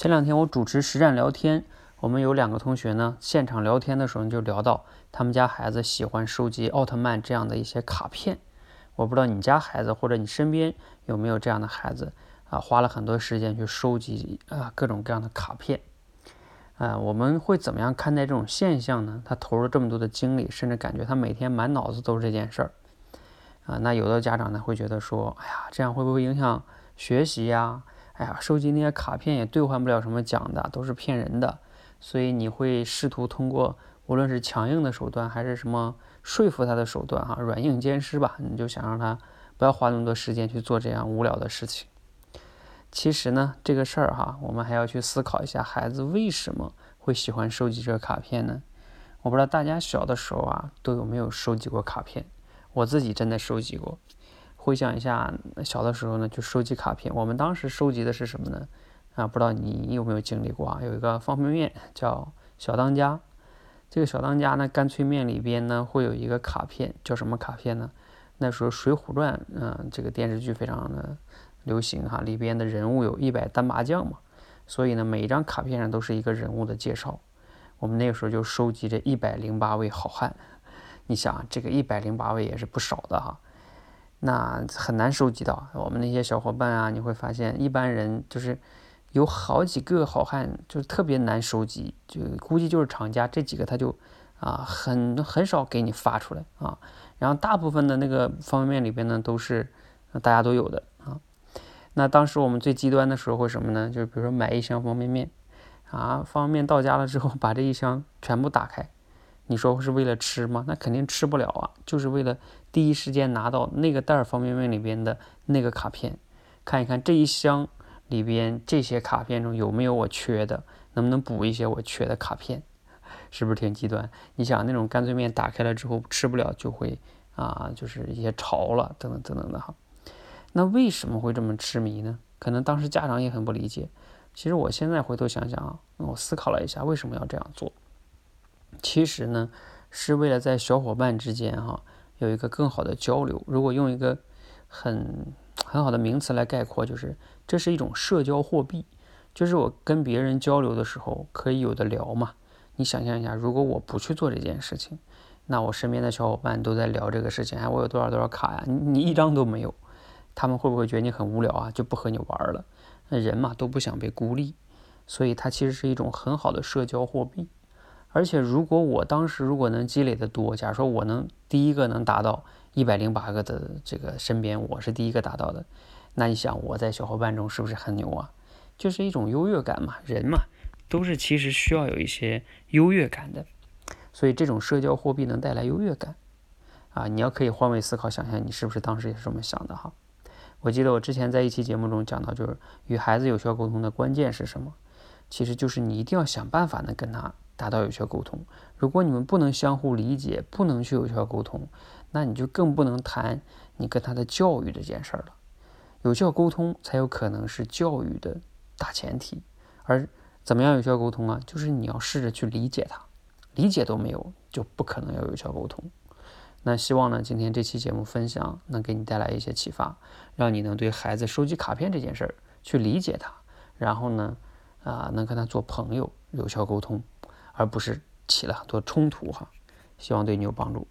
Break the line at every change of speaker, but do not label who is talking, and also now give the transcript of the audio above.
前两天我主持实战聊天，我们有两个同学呢，现场聊天的时候就聊到他们家孩子喜欢收集奥特曼这样的一些卡片。我不知道你家孩子或者你身边有没有这样的孩子啊，花了很多时间去收集啊各种各样的卡片。啊，我们会怎么样看待这种现象呢？他投入这么多的精力，甚至感觉他每天满脑子都是这件事儿。啊，那有的家长呢会觉得说，哎呀，这样会不会影响学习呀？哎呀，收集那些卡片也兑换不了什么奖的，都是骗人的。所以你会试图通过无论是强硬的手段，还是什么说服他的手段，哈，软硬兼施吧，你就想让他不要花那么多时间去做这样无聊的事情。其实呢，这个事儿哈，我们还要去思考一下，孩子为什么会喜欢收集这个卡片呢？我不知道大家小的时候啊，都有没有收集过卡片？我自己真的收集过。回想一下小的时候呢，就收集卡片。我们当时收集的是什么呢？啊，不知道你有没有经历过啊？有一个方便面叫小当家，这个小当家呢，干脆面里边呢会有一个卡片，叫什么卡片呢？那时候《水浒传》嗯，这个电视剧非常的流行哈，里边的人物有一百单麻将嘛，所以呢，每一张卡片上都是一个人物的介绍。我们那个时候就收集这一百零八位好汉，你想这个一百零八位也是不少的哈。那很难收集到，我们那些小伙伴啊，你会发现一般人就是有好几个好汉，就是特别难收集，就估计就是厂家这几个他就啊很很少给你发出来啊，然后大部分的那个方便面里边呢都是大家都有的啊。那当时我们最极端的时候会什么呢？就是比如说买一箱方便面啊，方便面到家了之后把这一箱全部打开。你说是为了吃吗？那肯定吃不了啊！就是为了第一时间拿到那个袋儿方便面里边的那个卡片，看一看这一箱里边这些卡片中有没有我缺的，能不能补一些我缺的卡片，是不是挺极端？你想那种干脆面打开了之后吃不了，就会啊，就是一些潮了等等等等的哈。那为什么会这么痴迷呢？可能当时家长也很不理解。其实我现在回头想想啊，我思考了一下，为什么要这样做？其实呢，是为了在小伙伴之间哈有一个更好的交流。如果用一个很很好的名词来概括，就是这是一种社交货币。就是我跟别人交流的时候可以有的聊嘛。你想象一下，如果我不去做这件事情，那我身边的小伙伴都在聊这个事情，哎，我有多少多少卡呀？你你一张都没有，他们会不会觉得你很无聊啊？就不和你玩了？那人嘛都不想被孤立，所以它其实是一种很好的社交货币。而且，如果我当时如果能积累的多，假如说我能第一个能达到一百零八个的这个身边，我是第一个达到的，那你想我在小伙伴中是不是很牛啊？就是一种优越感嘛，人嘛都是其实需要有一些优越感的，所以这种社交货币能带来优越感啊。你要可以换位思考，想象你是不是当时也是这么想的哈？我记得我之前在一期节目中讲到，就是与孩子有效沟通的关键是什么？其实就是你一定要想办法能跟他。达到有效沟通。如果你们不能相互理解，不能去有效沟通，那你就更不能谈你跟他的教育这件事儿了。有效沟通才有可能是教育的大前提。而怎么样有效沟通啊？就是你要试着去理解他，理解都没有，就不可能要有效沟通。那希望呢，今天这期节目分享能给你带来一些启发，让你能对孩子收集卡片这件事儿去理解他，然后呢，啊，能跟他做朋友，有效沟通。而不是起了很多冲突哈，希望对你有帮助。